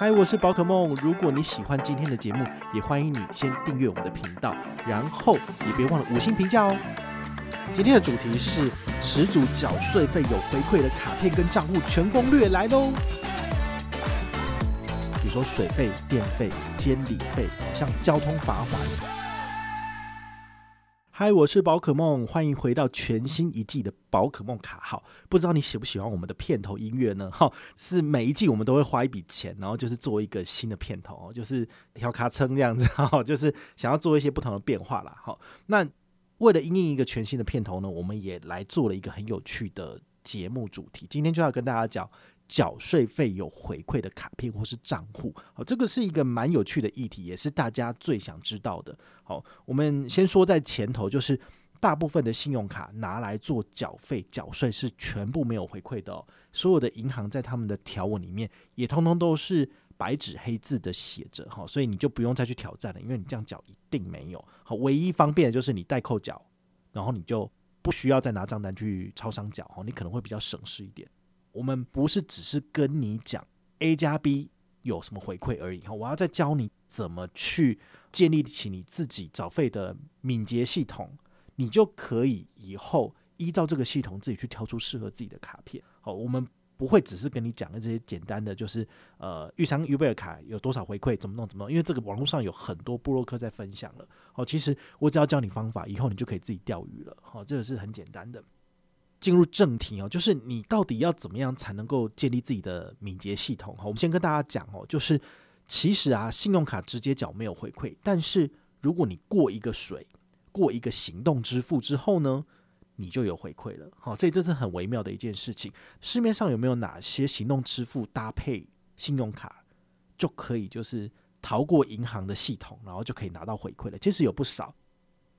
嗨，我是宝可梦。如果你喜欢今天的节目，也欢迎你先订阅我们的频道，然后也别忘了五星评价哦。今天的主题是十组缴税费有回馈的卡片跟账户全攻略来喽。比如说水费、电费、监理费，像交通罚款。嗨，我是宝可梦，欢迎回到全新一季的宝可梦卡号。不知道你喜不喜欢我们的片头音乐呢？哈，是每一季我们都会花一笔钱，然后就是做一个新的片头，就是调卡称这样子，哈，就是想要做一些不同的变化啦。好，那为了因应一个全新的片头呢，我们也来做了一个很有趣的节目主题。今天就要跟大家讲。缴税费有回馈的卡片或是账户，好，这个是一个蛮有趣的议题，也是大家最想知道的。好，我们先说在前头，就是大部分的信用卡拿来做缴费缴税是全部没有回馈的。所有的银行在他们的条文里面也通通都是白纸黑字的写着，哈，所以你就不用再去挑战了，因为你这样缴一定没有。好，唯一方便的就是你代扣缴，然后你就不需要再拿账单去超商缴，哈，你可能会比较省事一点。我们不是只是跟你讲 A 加 B 有什么回馈而已哈，我要再教你怎么去建立起你自己缴费的敏捷系统，你就可以以后依照这个系统自己去挑出适合自己的卡片。好，我们不会只是跟你讲的这些简单的，就是呃，玉山 UBER 卡有多少回馈，怎么弄怎么弄，因为这个网络上有很多部落客在分享了。好，其实我只要教你方法，以后你就可以自己钓鱼了。好，这个是很简单的。进入正题哦，就是你到底要怎么样才能够建立自己的敏捷系统？哈，我们先跟大家讲哦，就是其实啊，信用卡直接缴没有回馈，但是如果你过一个水，过一个行动支付之后呢，你就有回馈了。好，所以这是很微妙的一件事情。市面上有没有哪些行动支付搭配信用卡就可以就是逃过银行的系统，然后就可以拿到回馈了？其实有不少，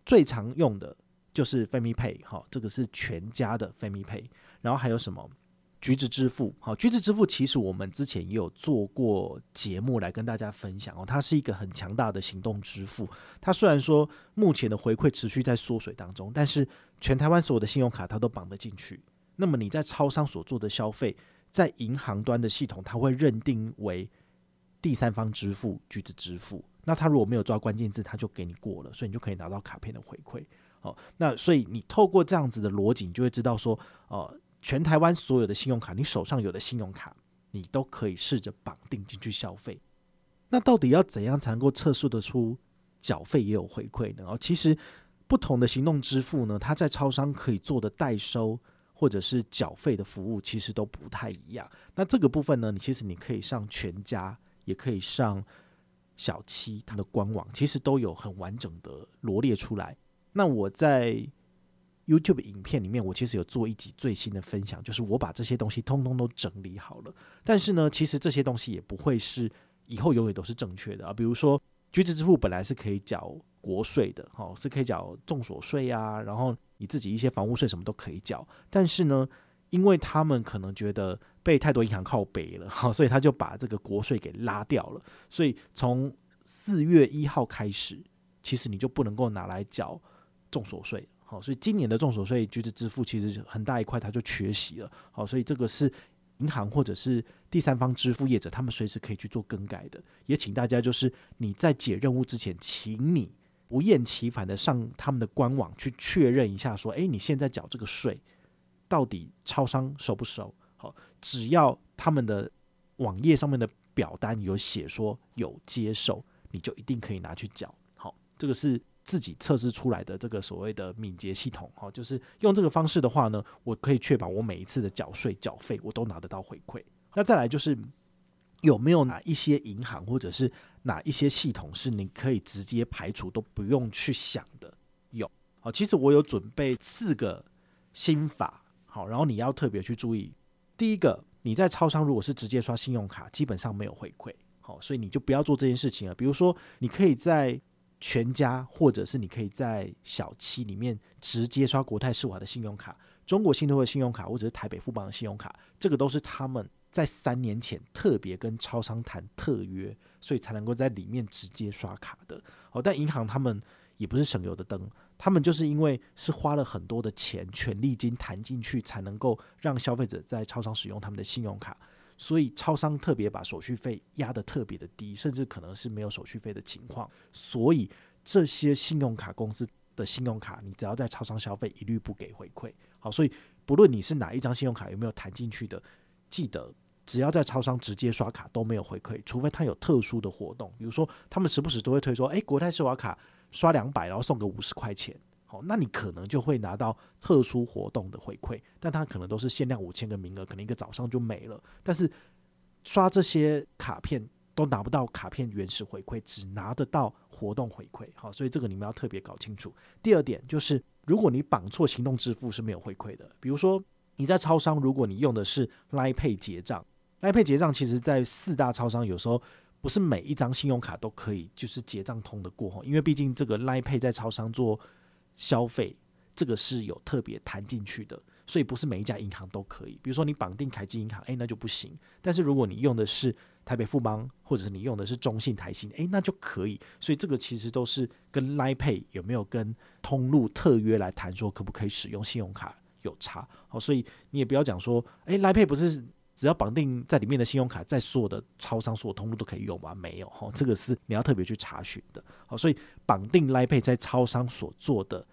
最常用的。就是 FamiPay 哈，这个是全家的 FamiPay，然后还有什么橘子支付？好，橘子支付其实我们之前也有做过节目来跟大家分享哦，它是一个很强大的行动支付。它虽然说目前的回馈持续在缩水当中，但是全台湾所有的信用卡它都绑得进去。那么你在超商所做的消费，在银行端的系统，它会认定为第三方支付，橘子支付。那它如果没有抓关键字，它就给你过了，所以你就可以拿到卡片的回馈。哦，那所以你透过这样子的逻辑，你就会知道说，呃，全台湾所有的信用卡，你手上有的信用卡，你都可以试着绑定进去消费。那到底要怎样才能够测试得出缴费也有回馈呢？哦，其实不同的行动支付呢，它在超商可以做的代收或者是缴费的服务，其实都不太一样。那这个部分呢，你其实你可以上全家，也可以上小七它的官网，其实都有很完整的罗列出来。那我在 YouTube 影片里面，我其实有做一集最新的分享，就是我把这些东西通通都整理好了。但是呢，其实这些东西也不会是以后永远都是正确的啊。比如说，橘子支付本来是可以缴国税的，哈，是可以缴重所税啊，然后你自己一些房屋税什么都可以缴。但是呢，因为他们可能觉得被太多银行靠北了，哈，所以他就把这个国税给拉掉了。所以从四月一号开始，其实你就不能够拿来缴。重所税，好，所以今年的重所税橘子支付其实很大一块，它就缺席了，好，所以这个是银行或者是第三方支付业者，他们随时可以去做更改的。也请大家就是你在解任务之前，请你不厌其烦的上他们的官网去确认一下，说，诶，你现在缴这个税到底超商收不收？好，只要他们的网页上面的表单有写说有接受，你就一定可以拿去缴。好，这个是。自己测试出来的这个所谓的敏捷系统，哈，就是用这个方式的话呢，我可以确保我每一次的缴税缴费我都拿得到回馈。那再来就是有没有哪一些银行或者是哪一些系统是你可以直接排除都不用去想的？有，好，其实我有准备四个心法，好，然后你要特别去注意。第一个，你在超商如果是直接刷信用卡，基本上没有回馈，好，所以你就不要做这件事情了。比如说，你可以在全家，或者是你可以在小七里面直接刷国泰世华的信用卡、中国信托的信用卡，或者是台北富邦的信用卡，这个都是他们在三年前特别跟超商谈特约，所以才能够在里面直接刷卡的。好，但银行他们也不是省油的灯。他们就是因为是花了很多的钱、权利金谈进去，才能够让消费者在超商使用他们的信用卡，所以超商特别把手续费压得特别的低，甚至可能是没有手续费的情况。所以这些信用卡公司的信用卡，你只要在超商消费，一律不给回馈。好，所以不论你是哪一张信用卡有没有谈进去的，记得只要在超商直接刷卡都没有回馈，除非他有特殊的活动，比如说他们时不时都会推说，诶，国泰世华卡。刷两百，然后送个五十块钱，好，那你可能就会拿到特殊活动的回馈，但它可能都是限量五千个名额，可能一个早上就没了。但是刷这些卡片都拿不到卡片原始回馈，只拿得到活动回馈，好，所以这个你们要特别搞清楚。第二点就是，如果你绑错行动支付是没有回馈的，比如说你在超商，如果你用的是 Line Pay 结账，Line Pay 结账其实在四大超商有时候。不是每一张信用卡都可以就是结账通得过，因为毕竟这个 Line Pay 在超商做消费，这个是有特别谈进去的，所以不是每一家银行都可以。比如说你绑定凯基银行，诶，那就不行。但是如果你用的是台北富邦，或者是你用的是中信台新，诶，那就可以。所以这个其实都是跟 Line Pay 有没有跟通路特约来谈，说可不可以使用信用卡有差。好，所以你也不要讲说，诶，Line Pay 不是。只要绑定在里面的信用卡，在所有的超商、所有通路都可以用吗？没有哈，这个是你要特别去查询的。好，所以绑定 Line Pay 在超商所做的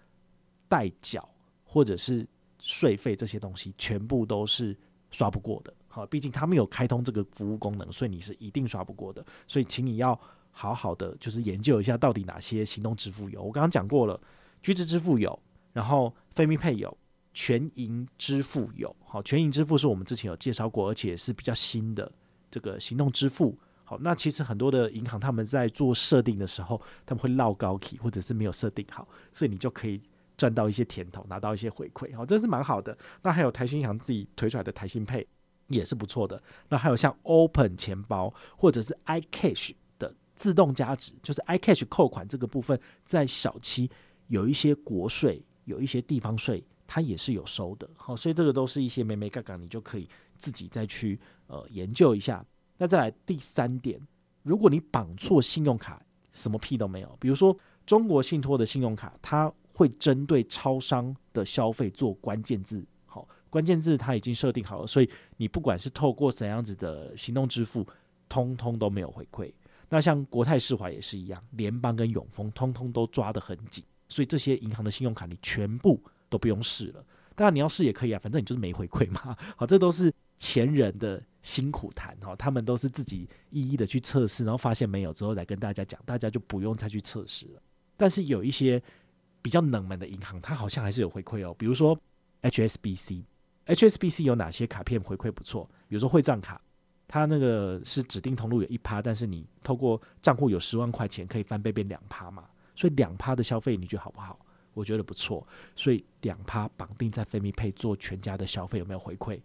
代缴或者是税费这些东西，全部都是刷不过的。好，毕竟他没有开通这个服务功能，所以你是一定刷不过的。所以，请你要好好的就是研究一下，到底哪些行动支付有。我刚刚讲过了，橘子支付有，然后非密配有。全银支付有，好，全银支付是我们之前有介绍过，而且是比较新的这个行动支付。好，那其实很多的银行他们在做设定的时候，他们会绕高 key 或者是没有设定好，所以你就可以赚到一些甜头，拿到一些回馈，好，这是蛮好的。那还有台新银行自己推出来的台新配也是不错的。那还有像 Open 钱包或者是 iCash 的自动加值，就是 iCash 扣款这个部分，在小七有一些国税，有一些地方税。它也是有收的，好，所以这个都是一些眉眉角角，你就可以自己再去呃研究一下。那再来第三点，如果你绑错信用卡，什么屁都没有。比如说中国信托的信用卡，它会针对超商的消费做关键字，好，关键字它已经设定好了，所以你不管是透过怎样子的行动支付，通通都没有回馈。那像国泰世华也是一样，联邦跟永丰通通都抓得很紧，所以这些银行的信用卡你全部。都不用试了，当然你要试也可以啊，反正你就是没回馈嘛。好，这都是前人的辛苦谈哈，他们都是自己一一的去测试，然后发现没有之后来跟大家讲，大家就不用再去测试了。但是有一些比较冷门的银行，它好像还是有回馈哦，比如说 HSBC，HSBC 有哪些卡片回馈不错？比如说汇账卡，它那个是指定通路有一趴，但是你透过账户有十万块钱可以翻倍变两趴嘛，所以两趴的消费你觉得好不好？我觉得不错，所以两趴绑定在菲米配做全家的消费有没有回馈？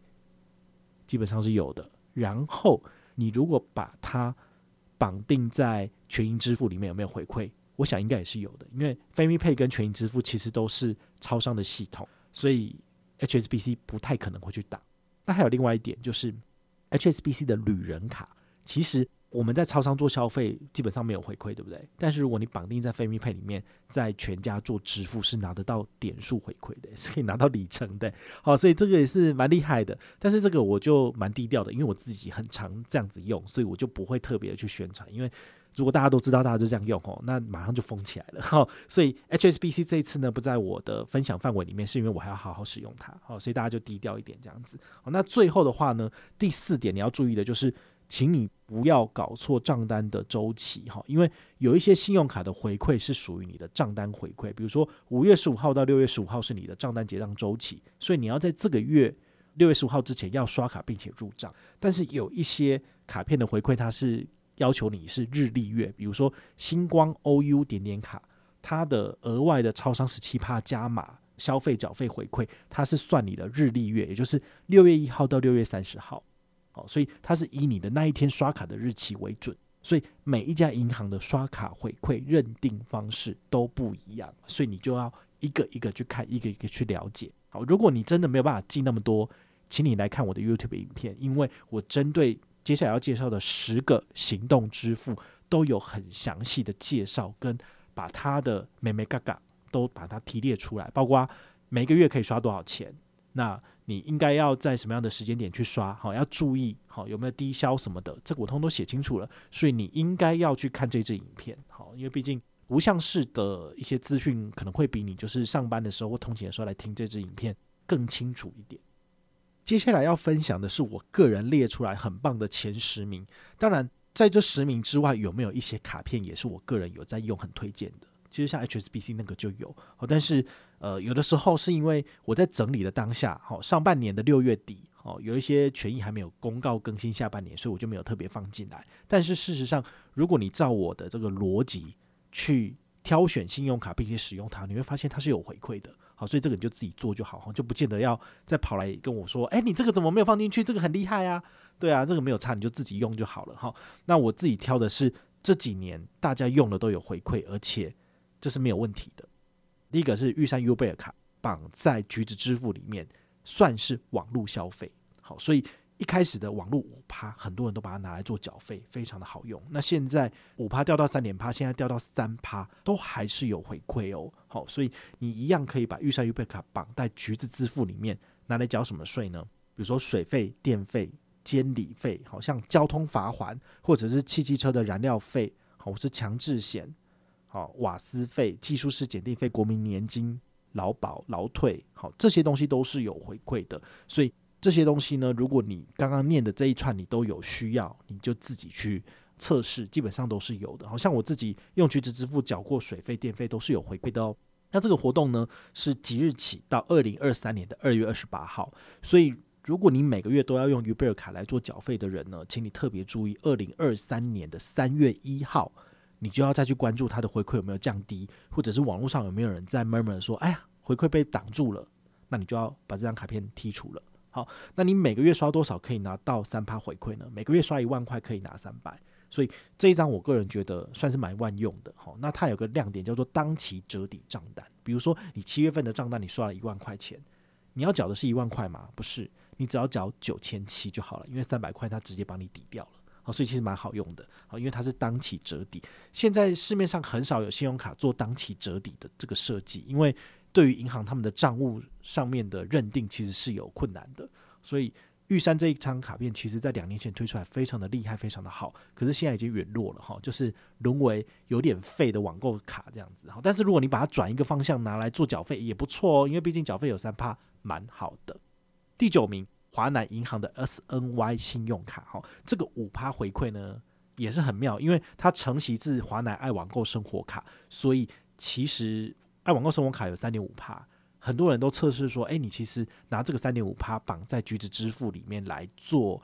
基本上是有的。然后你如果把它绑定在全银支付里面有没有回馈？我想应该也是有的，因为菲米配跟全银支付其实都是超商的系统，所以 HSBC 不太可能会去打。那还有另外一点就是 HSBC 的旅人卡，其实。我们在超商做消费，基本上没有回馈，对不对？但是如果你绑定在飞米配里面，在全家做支付是拿得到点数回馈的，是可以拿到里程的。好，所以这个也是蛮厉害的。但是这个我就蛮低调的，因为我自己很常这样子用，所以我就不会特别的去宣传。因为如果大家都知道，大家就这样用哦，那马上就封起来了。好，所以 HSBC 这一次呢，不在我的分享范围里面，是因为我还要好好使用它。好，所以大家就低调一点这样子。好，那最后的话呢，第四点你要注意的就是。请你不要搞错账单的周期哈，因为有一些信用卡的回馈是属于你的账单回馈，比如说五月十五号到六月十五号是你的账单结账周期，所以你要在这个月六月十五号之前要刷卡并且入账。但是有一些卡片的回馈，它是要求你是日历月，比如说星光 OU 点点卡，它的额外的超商十七趴加码消费缴费回馈，它是算你的日历月，也就是六月一号到六月三十号。哦，所以它是以你的那一天刷卡的日期为准，所以每一家银行的刷卡回馈认定方式都不一样，所以你就要一个一个去看，一个一个去了解。好，如果你真的没有办法记那么多，请你来看我的 YouTube 影片，因为我针对接下来要介绍的十个行动支付都有很详细的介绍，跟把它的美美嘎嘎都把它提列出来，包括每个月可以刷多少钱，那。你应该要在什么样的时间点去刷？好，要注意好有没有低消什么的，这个我通通都写清楚了。所以你应该要去看这支影片，好，因为毕竟无相式的一些资讯可能会比你就是上班的时候或通勤的时候来听这支影片更清楚一点。接下来要分享的是我个人列出来很棒的前十名，当然在这十名之外，有没有一些卡片也是我个人有在用，很推荐的。其实像 HSBC 那个就有，但是呃，有的时候是因为我在整理的当下，好，上半年的六月底，哦，有一些权益还没有公告更新下半年，所以我就没有特别放进来。但是事实上，如果你照我的这个逻辑去挑选信用卡并且使用它，你会发现它是有回馈的。好，所以这个你就自己做就好，就不见得要再跑来跟我说，哎，你这个怎么没有放进去？这个很厉害啊，对啊，这个没有差，你就自己用就好了哈。那我自己挑的是这几年大家用的都有回馈，而且。这是没有问题的。第一个是玉山 U 贝尔卡绑在橘子支付里面，算是网络消费。好，所以一开始的网络五趴，很多人都把它拿来做缴费，非常的好用。那现在五趴掉到三点趴，现在掉到三趴，都还是有回馈哦。好，所以你一样可以把玉山 U 贝尔卡绑在橘子支付里面，拿来缴什么税呢？比如说水费、电费、监理费，好像交通罚锾，或者是汽机车的燃料费，好，或是强制险。好，瓦斯费、技术士检定费、国民年金、劳保、劳退，好，这些东西都是有回馈的。所以这些东西呢，如果你刚刚念的这一串你都有需要，你就自己去测试，基本上都是有的。好像我自己用橘子支付缴过水费、电费都是有回馈的哦。那这个活动呢，是即日起到二零二三年的二月二十八号。所以如果你每个月都要用于贝尔卡来做缴费的人呢，请你特别注意，二零二三年的三月一号。你就要再去关注它的回馈有没有降低，或者是网络上有没有人在 murmur 说，哎呀，回馈被挡住了，那你就要把这张卡片剔除了。好，那你每个月刷多少可以拿到三趴回馈呢？每个月刷一万块可以拿三百，所以这一张我个人觉得算是蛮万用的。好，那它有个亮点叫做当期折抵账单，比如说你七月份的账单你刷了一万块钱，你要缴的是一万块吗？不是，你只要缴九千七就好了，因为三百块它直接帮你抵掉了。好，所以其实蛮好用的，好，因为它是当期折抵。现在市面上很少有信用卡做当期折抵的这个设计，因为对于银行他们的账务上面的认定其实是有困难的。所以玉山这一张卡片，其实在两年前推出来非常的厉害，非常的好，可是现在已经陨落了哈，就是沦为有点废的网购卡这样子。好，但是如果你把它转一个方向拿来做缴费也不错哦，因为毕竟缴费有三趴，蛮好的。第九名。华南银行的 SNY 信用卡，哈，这个五趴回馈呢也是很妙，因为它承袭自华南爱网购生活卡，所以其实爱网购生活卡有三点五趴，很多人都测试说，哎，你其实拿这个三点五趴绑在橘子支付里面来做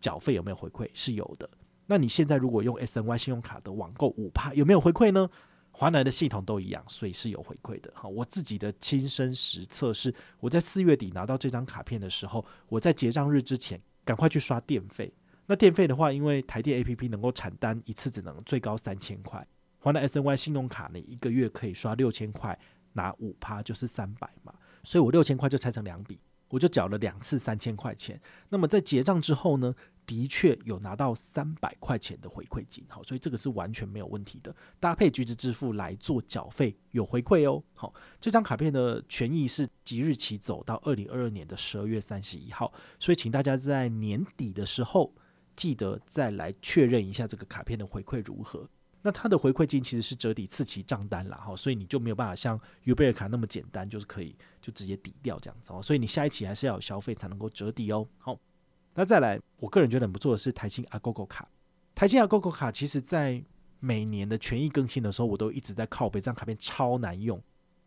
缴费有没有回馈？是有的。那你现在如果用 SNY 信用卡的网购五趴有没有回馈呢？华南的系统都一样，所以是有回馈的。哈，我自己的亲身实测是，我在四月底拿到这张卡片的时候，我在结账日之前赶快去刷电费。那电费的话，因为台电 APP 能够产单一次只能最高三千块，华南 SNY 信用卡呢一个月可以刷六千块，拿五趴就是三百嘛，所以我六千块就拆成两笔，我就缴了两次三千块钱。那么在结账之后呢，的确有拿到三百块钱的回馈金，好，所以这个是完全没有问题的。搭配橘子支付来做缴费有回馈哦。好，这张卡片的权益是即日起走到二零二二年的十二月三十一号，所以请大家在年底的时候记得再来确认一下这个卡片的回馈如何。那它的回馈金其实是折抵次期账单啦，哈，所以你就没有办法像 U 贝尔卡那么简单，就是可以就直接抵掉这样子哦。所以你下一期还是要有消费才能够折抵哦。好。那再来，我个人觉得很不错的是台新 Agogo 卡。台新 Agogo 卡，其实在每年的权益更新的时候，我都一直在靠背，这张卡片超难用。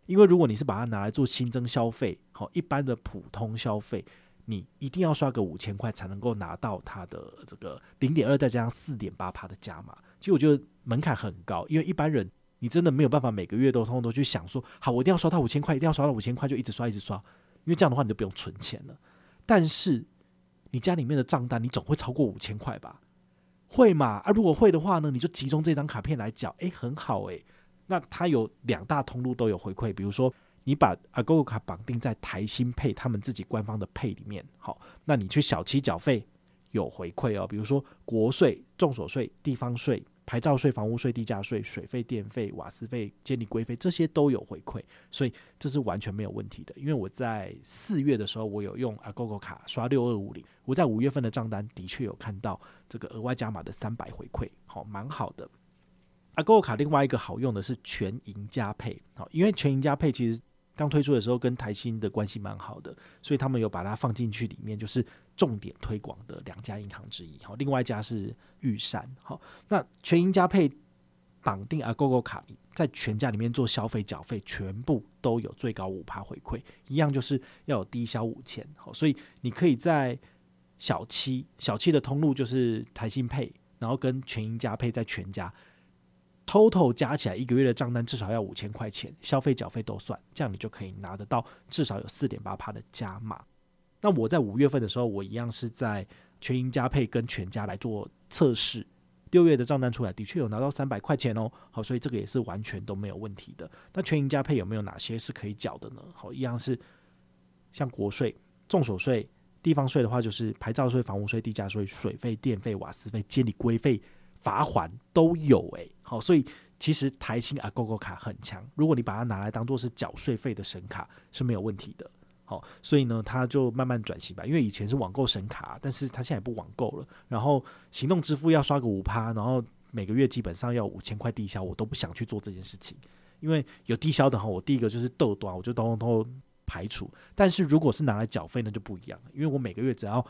因为如果你是把它拿来做新增消费，好，一般的普通消费，你一定要刷个五千块才能够拿到它的这个零点二再加上四点八趴的加码。其实我觉得门槛很高，因为一般人你真的没有办法每个月都通通都去想说，好，我一定要刷到五千块，一定要刷到五千块就一直刷一直刷，因为这样的话你就不用存钱了。但是你家里面的账单你总会超过五千块吧？会嘛？啊，如果会的话呢，你就集中这张卡片来缴，诶，很好诶。那它有两大通路都有回馈，比如说你把阿 g o 卡绑定在台新配他们自己官方的配里面，好，那你去小七缴费有回馈哦，比如说国税、重所税、地方税。牌照税、房屋税、地价税、水费、电费、瓦斯费、监理规费，这些都有回馈，所以这是完全没有问题的。因为我在四月的时候，我有用 Agogo 卡刷六二五零，我在五月份的账单的确有看到这个额外加码的三百回馈，好，蛮好的。Agogo 卡另外一个好用的是全银加配，好，因为全银加配其实。刚推出的时候跟台新的关系蛮好的，所以他们有把它放进去里面，就是重点推广的两家银行之一。好，另外一家是玉山。好，那全赢加配绑定 Agogo 卡，在全家里面做消费缴费，全部都有最高五趴回馈，一样就是要有低消五千。好，所以你可以在小七小七的通路就是台新配，然后跟全赢加配在全家。Total 加起来一个月的账单至少要五千块钱，消费缴费都算，这样你就可以拿得到至少有四点八趴的加码。那我在五月份的时候，我一样是在全赢加配跟全家来做测试，六月的账单出来的确有拿到三百块钱哦。好，所以这个也是完全都没有问题的。那全赢加配有没有哪些是可以缴的呢？好，一样是像国税、重所税、地方税的话，就是牌照税、房屋税、地价税、水费、电费、瓦斯费、监理规费。罚款都有诶、好，所以其实台新啊，GoGo 卡很强。如果你把它拿来当做是缴税费的神卡是没有问题的，好，所以呢，他就慢慢转型吧。因为以前是网购神卡，但是他现在也不网购了。然后行动支付要刷个五趴，然后每个月基本上要五千块低消，我都不想去做这件事情。因为有低消的话，我第一个就是豆短，我就通通排除。但是如果是拿来缴费，那就不一样了，因为我每个月只要。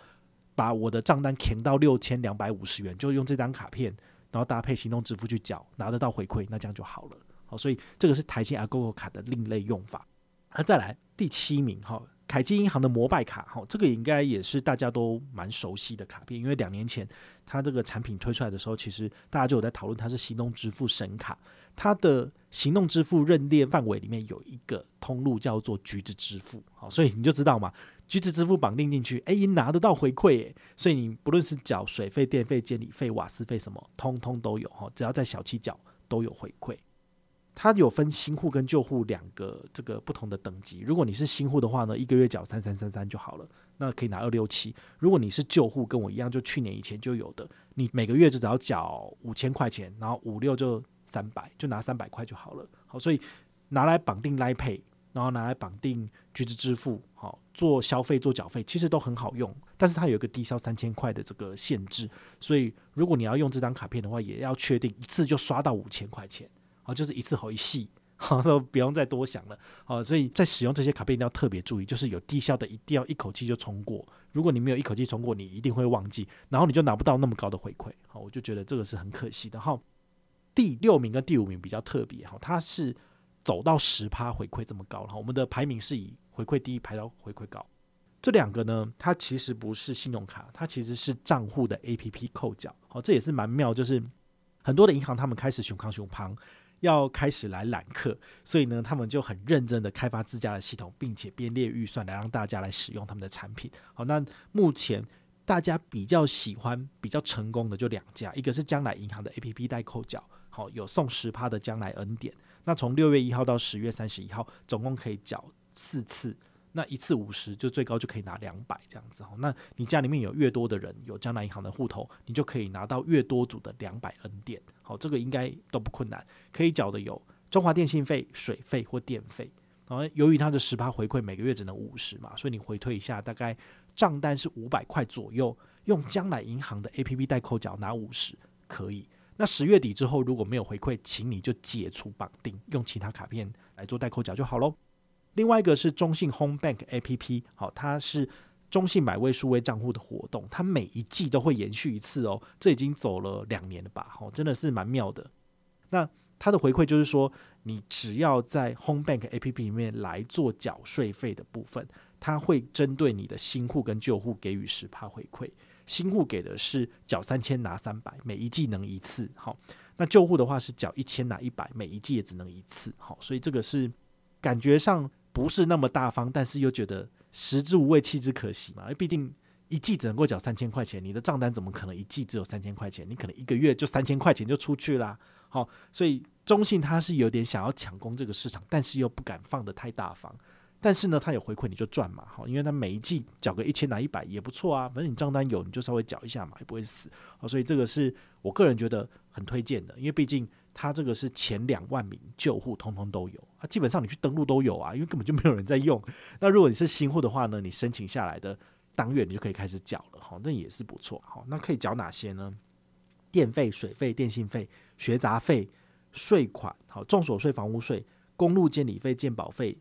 把我的账单填到六千两百五十元，就用这张卡片，然后搭配行动支付去缴，拿得到回馈，那这样就好了。好，所以这个是台新 Agogo 卡的另类用法。那再来第七名哈，凯基银行的摩拜卡哈，这个应该也是大家都蛮熟悉的卡片，因为两年前它这个产品推出来的时候，其实大家就有在讨论它是行动支付神卡。它的行动支付认列范围里面有一个通路叫做橘子支付，好，所以你就知道嘛。橘子支付绑定进去，哎，拿得到回馈，哎，所以你不论是缴水费、电费、监理费、瓦斯费什么，通通都有哈，只要在小七缴都有回馈。它有分新户跟旧户两个这个不同的等级。如果你是新户的话呢，一个月缴三三三三就好了，那可以拿二六七。如果你是旧户，跟我一样，就去年以前就有的，你每个月就只要缴五千块钱，然后五六就三百，就拿三百块就好了。好，所以拿来绑定 Line Pay。然后拿来绑定橘子支付，好做消费做缴费，其实都很好用。但是它有一个低消三千块的这个限制，所以如果你要用这张卡片的话，也要确定一次就刷到五千块钱，就是一次好一细，好都不用再多想了。好，所以在使用这些卡片一定要特别注意，就是有低效的一定要一口气就冲过。如果你没有一口气冲过，你一定会忘记，然后你就拿不到那么高的回馈。好，我就觉得这个是很可惜的。好，第六名跟第五名比较特别，哈，它是。走到十趴回馈这么高了，我们的排名是以回馈低排到回馈高。这两个呢，它其实不是信用卡，它其实是账户的 APP 扣缴。好，这也是蛮妙，就是很多的银行他们开始熊康熊胖，要开始来揽客，所以呢，他们就很认真的开发自家的系统，并且编列预算来让大家来使用他们的产品。好，那目前大家比较喜欢、比较成功的就两家，一个是将来银行的 APP 代扣缴，好，有送十趴的将来恩典。那从六月一号到十月三十一号，总共可以缴四次，那一次五十，就最高就可以拿两百这样子哈。那你家里面有越多的人有将来银行的户头，你就可以拿到越多组的两百 N 点。好，这个应该都不困难，可以缴的有中华电信费、水费或电费。然后由于它的十八回馈每个月只能五十嘛，所以你回退一下，大概账单是五百块左右，用将来银行的 APP 代扣缴拿五十可以。那十月底之后如果没有回馈，请你就解除绑定，用其他卡片来做代扣缴就好喽。另外一个是中信 Home Bank APP，好，它是中信买位数位账户的活动，它每一季都会延续一次哦，这已经走了两年了吧？好，真的是蛮妙的。那它的回馈就是说，你只要在 Home Bank APP 里面来做缴税费的部分，它会针对你的新户跟旧户给予十趴回馈。新户给的是缴三千拿三百，每一季能一次。好，那旧户的话是缴一千拿一百，每一季也只能一次。好，所以这个是感觉上不是那么大方，但是又觉得食之无味，弃之可惜嘛。因为毕竟一季只能够缴三千块钱，你的账单怎么可能一季只有三千块钱？你可能一个月就三千块钱就出去啦。好，所以中信他是有点想要抢攻这个市场，但是又不敢放得太大方。但是呢，他有回馈你就赚嘛，好，因为他每一季缴个一千拿一百也不错啊，反正你账单有你就稍微缴一下嘛，也不会死。好，所以这个是我个人觉得很推荐的，因为毕竟它这个是前两万名旧户通通都有啊，基本上你去登录都有啊，因为根本就没有人在用。那如果你是新户的话呢，你申请下来的当月你就可以开始缴了，好，那也是不错。好，那可以缴哪些呢？电费、水费、电信费、学杂费、税款，好，重所税、房屋税、公路监理费、健保费。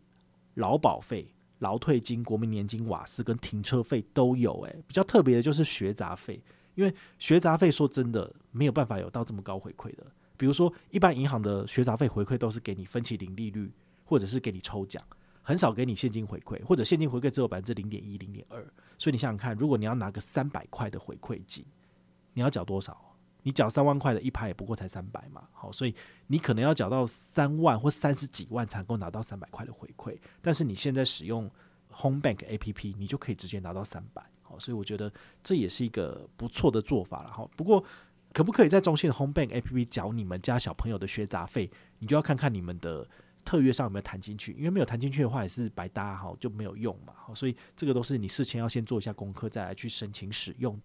劳保费、劳退金、国民年金、瓦斯跟停车费都有，诶，比较特别的就是学杂费，因为学杂费说真的没有办法有到这么高回馈的。比如说，一般银行的学杂费回馈都是给你分期零利率，或者是给你抽奖，很少给你现金回馈，或者现金回馈只有百分之零点一、零点二。所以你想想看，如果你要拿个三百块的回馈金，你要缴多少？你缴三万块的一拍也不过才三百嘛，好，所以你可能要缴到三万或三十几万才能够拿到三百块的回馈。但是你现在使用 Home Bank APP，你就可以直接拿到三百，好，所以我觉得这也是一个不错的做法了哈。不过可不可以在中信的 Home Bank APP 缴你们家小朋友的学杂费？你就要看看你们的特约上有没有谈进去，因为没有谈进去的话也是白搭哈，就没有用嘛。所以这个都是你事前要先做一下功课，再来去申请使用。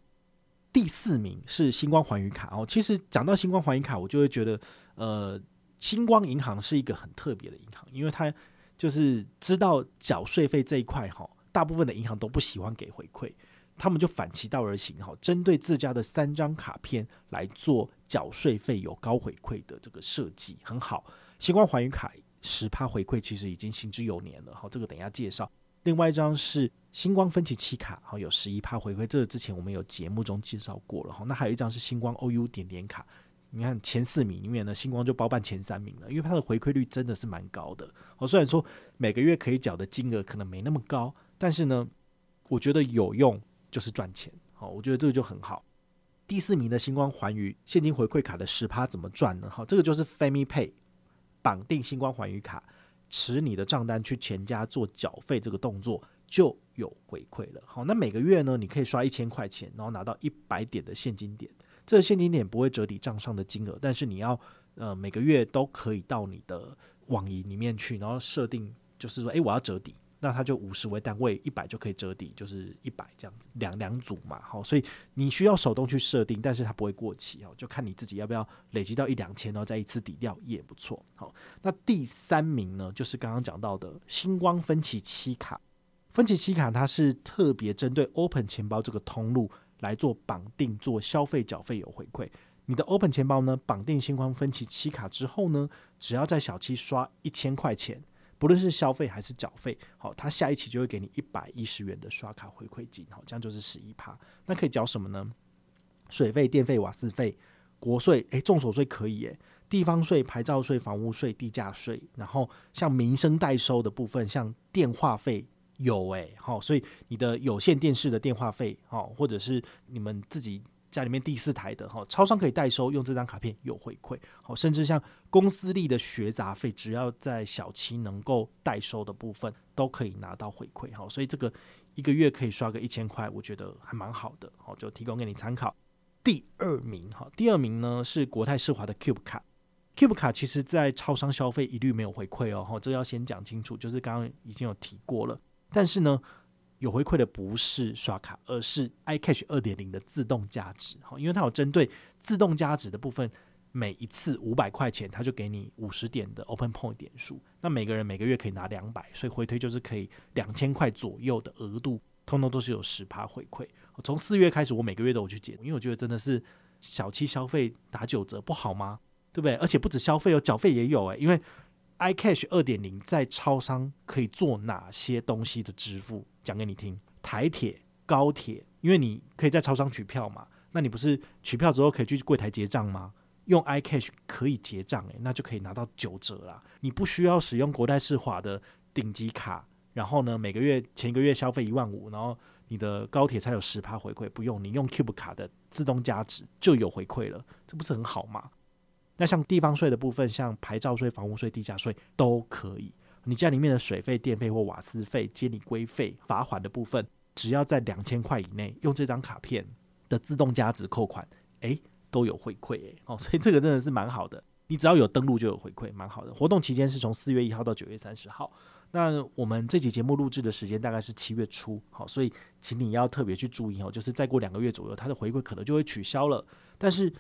第四名是星光环宇卡哦。其实讲到星光环宇卡，我就会觉得，呃，星光银行是一个很特别的银行，因为它就是知道缴税费这一块哈，大部分的银行都不喜欢给回馈，他们就反其道而行哈，针对自家的三张卡片来做缴税费有高回馈的这个设计，很好。星光还原卡十趴回馈其实已经行之有年了哈，这个等一下介绍。另外一张是星光分期七卡，好，有十一趴回馈，这个之前我们有节目中介绍过了哈。那还有一张是星光 OU 点点卡，你看前四名里面呢，星光就包办前三名了，因为它的回馈率真的是蛮高的。哦，虽然说每个月可以缴的金额可能没那么高，但是呢，我觉得有用就是赚钱。好，我觉得这个就很好。第四名的星光环宇现金回馈卡的十趴怎么赚呢？好，这个就是 Family Pay，绑定星光环宇卡。持你的账单去全家做缴费，这个动作就有回馈了。好，那每个月呢，你可以刷一千块钱，然后拿到一百点的现金点。这个现金点不会折抵账上的金额，但是你要呃每个月都可以到你的网银里面去，然后设定就是说，诶，我要折抵。那它就五十为单位，一百就可以折抵，就是一百这样子，两两组嘛，好，所以你需要手动去设定，但是它不会过期哦，就看你自己要不要累积到一两千，然后再一次抵掉也不错。好，那第三名呢，就是刚刚讲到的星光分期七卡，分期七卡它是特别针对 Open 钱包这个通路来做绑定，做消费缴费有回馈。你的 Open 钱包呢，绑定星光分期七卡之后呢，只要在小七刷一千块钱。不论是消费还是缴费，好，它下一期就会给你一百一十元的刷卡回馈金，好，这样就是十一趴。那可以缴什么呢？水费、电费、瓦斯费、国税，诶，重所税可以诶，地方税、牌照税、房屋税、地价税，然后像民生代收的部分，像电话费有诶，好，所以你的有线电视的电话费，好，或者是你们自己。家里面第四台的哈，超商可以代收，用这张卡片有回馈，好，甚至像公司立的学杂费，只要在小七能够代收的部分，都可以拿到回馈，好，所以这个一个月可以刷个一千块，我觉得还蛮好的，好，就提供给你参考。第二名哈，第二名呢是国泰世华的 Cube 卡，Cube 卡其实在超商消费一律没有回馈哦，哈，这要先讲清楚，就是刚刚已经有提过了，但是呢。有回馈的不是刷卡，而是 iCash 二点零的自动加值。好，因为它有针对自动加值的部分，每一次五百块钱，它就给你五十点的 Open Point 点数。那每个人每个月可以拿两百，所以回推就是可以两千块左右的额度，通通都是有十趴回馈。从四月开始，我每个月都有去解，因为我觉得真的是小气消费打九折，不好吗？对不对？而且不止消费哦，缴费也有诶，因为 iCash 二点零在超商可以做哪些东西的支付？讲给你听，台铁、高铁，因为你可以在超商取票嘛，那你不是取票之后可以去柜台结账吗？用 iCash 可以结账，诶，那就可以拿到九折啦。你不需要使用国泰世华的顶级卡，然后呢，每个月前一个月消费一万五，然后你的高铁才有十趴回馈，不用你用 Cube 卡的自动加值就有回馈了，这不是很好吗？那像地方税的部分，像牌照税、房屋税、地价税都可以。你家里面的水费、电费或瓦斯费、监理规费、罚款的部分，只要在两千块以内用这张卡片的自动加值扣款，诶，都有回馈诶。哦，所以这个真的是蛮好的。你只要有登录就有回馈，蛮好的。活动期间是从四月一号到九月三十号。那我们这期节目录制的时间大概是七月初，好，所以请你要特别去注意哦，就是再过两个月左右，它的回馈可能就会取消了。但是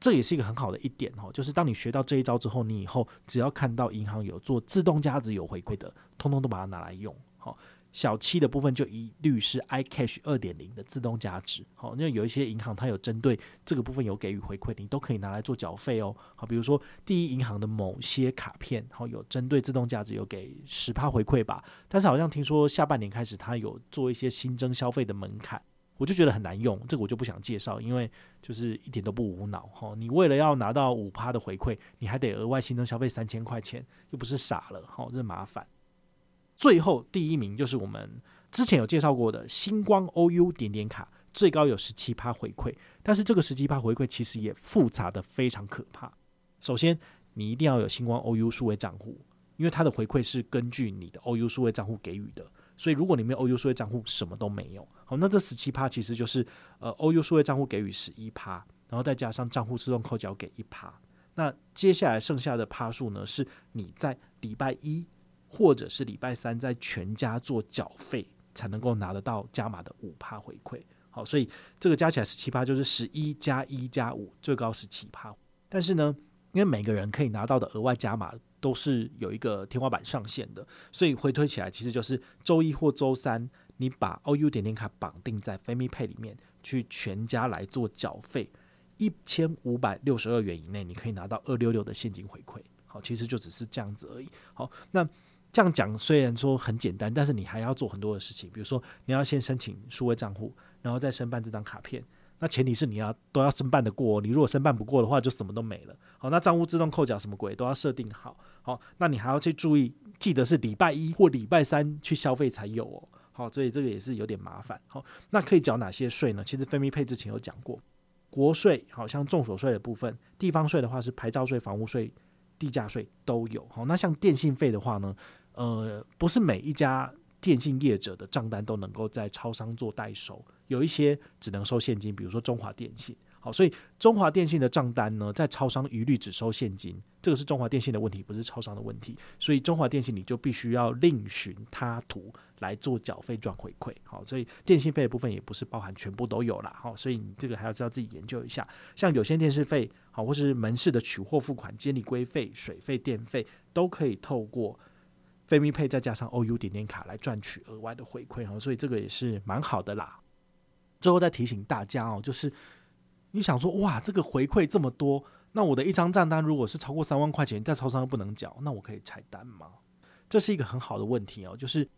这也是一个很好的一点哦，就是当你学到这一招之后，你以后只要看到银行有做自动价值有回馈的，通通都把它拿来用，好。小七的部分就一律是 iCash 二点零的自动价值，好，因为有一些银行它有针对这个部分有给予回馈，你都可以拿来做缴费哦。好，比如说第一银行的某些卡片，好，有针对自动价值有给十趴回馈吧，但是好像听说下半年开始它有做一些新增消费的门槛，我就觉得很难用，这个我就不想介绍，因为就是一点都不无脑哈。你为了要拿到五趴的回馈，你还得额外新增消费三千块钱，又不是傻了，哈，这麻烦。最后第一名就是我们之前有介绍过的星光 OU 点点卡，最高有十七趴回馈，但是这个十七趴回馈其实也复杂的非常可怕。首先，你一定要有星光 OU 数位账户，因为它的回馈是根据你的 OU 数位账户给予的，所以如果你没有 OU 数位账户，什么都没有。好，那这十七趴其实就是呃 OU 数位账户给予十一趴，然后再加上账户自动扣缴给一趴，那接下来剩下的趴数呢，是你在礼拜一。或者是礼拜三在全家做缴费才能够拿得到加码的五趴回馈，好，所以这个加起来十七趴，就是十一加一加五，最高十七趴。但是呢，因为每个人可以拿到的额外加码都是有一个天花板上限的，所以回推起来其实就是周一或周三，你把 OU 点点卡绑定在 FamiPay 里面去全家来做缴费，一千五百六十二元以内，你可以拿到二六六的现金回馈。好，其实就只是这样子而已。好，那。这样讲虽然说很简单，但是你还要做很多的事情，比如说你要先申请数位账户，然后再申办这张卡片。那前提是你要都要申办得过，你如果申办不过的话，就什么都没了。好，那账户自动扣缴什么鬼都要设定好。好，那你还要去注意，记得是礼拜一或礼拜三去消费才有哦。好，所以这个也是有点麻烦。好，那可以缴哪些税呢？其实 FamiPay 之前有讲过，国税好像重所税的部分，地方税的话是牌照税、房屋税、地价税都有。好，那像电信费的话呢？呃，不是每一家电信业者的账单都能够在超商做代收，有一些只能收现金，比如说中华电信。好，所以中华电信的账单呢，在超商一律只收现金，这个是中华电信的问题，不是超商的问题。所以中华电信你就必须要另寻他途来做缴费赚回馈。好，所以电信费的部分也不是包含全部都有啦。好，所以你这个还要知道自己研究一下。像有线电视费，好，或是门市的取货付款、监理规费、水费、电费，都可以透过。FamiPay 再加上 OU 点点卡来赚取额外的回馈哦，所以这个也是蛮好的啦。最后再提醒大家哦，就是你想说哇，这个回馈这么多，那我的一张账单如果是超过三万块钱，在超商不能缴，那我可以拆单吗？这是一个很好的问题哦，就是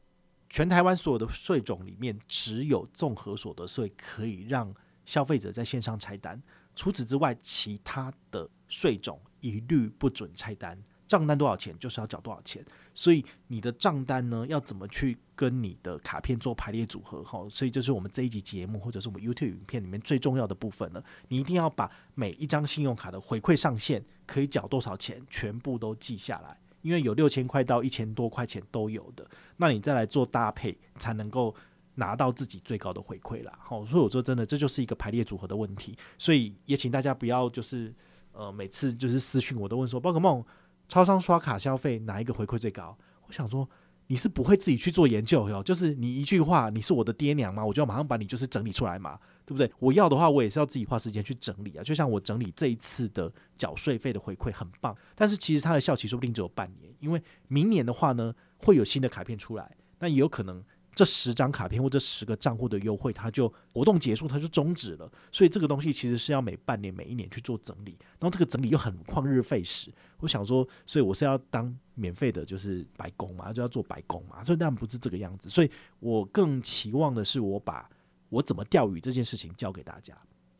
全台湾所有的税种里面，只有综合所得税可以让消费者在线上拆单，除此之外，其他的税种一律不准拆单。账单多少钱就是要缴多少钱，所以你的账单呢，要怎么去跟你的卡片做排列组合？哈，所以这是我们这一集节目或者是我们 YouTube 影片里面最重要的部分了。你一定要把每一张信用卡的回馈上限可以缴多少钱全部都记下来，因为有六千块到一千多块钱都有的，那你再来做搭配才能够拿到自己最高的回馈啦。好，所以我说真的，这就是一个排列组合的问题，所以也请大家不要就是呃每次就是私讯我都问说宝可梦。超商刷卡消费哪一个回馈最高？我想说你是不会自己去做研究哟，就是你一句话，你是我的爹娘吗？我就要马上把你就是整理出来嘛，对不对？我要的话，我也是要自己花时间去整理啊。就像我整理这一次的缴税费的回馈很棒，但是其实它的效期说不定只有半年，因为明年的话呢，会有新的卡片出来，那也有可能。这十张卡片或者十个账户的优惠，它就活动结束，它就终止了。所以这个东西其实是要每半年、每一年去做整理，然后这个整理又很旷日费时。我想说，所以我是要当免费的，就是白工嘛，就要做白工嘛。所以当然不是这个样子。所以我更期望的是，我把我怎么钓鱼这件事情教给大家，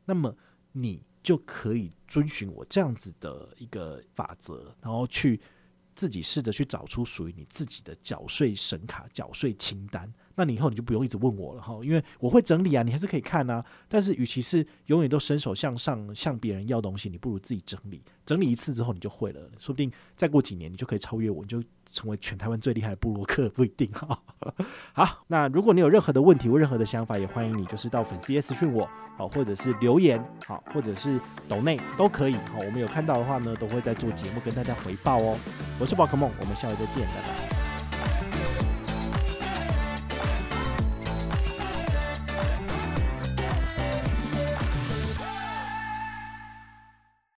那么你就可以遵循我这样子的一个法则，然后去。自己试着去找出属于你自己的缴税神卡、缴税清单，那你以后你就不用一直问我了哈，因为我会整理啊，你还是可以看啊。但是与其是永远都伸手向上向别人要东西，你不如自己整理，整理一次之后你就会了，说不定再过几年你就可以超越我，你就成为全台湾最厉害的部落客，不一定哈。好，那如果你有任何的问题或任何的想法，也欢迎你就是到粉丝页私讯我，好，或者是留言，好，或者是抖内都可以，好，我们有看到的话呢，都会在做节目跟大家回报哦。我是宝可梦，我们下回再见，拜拜。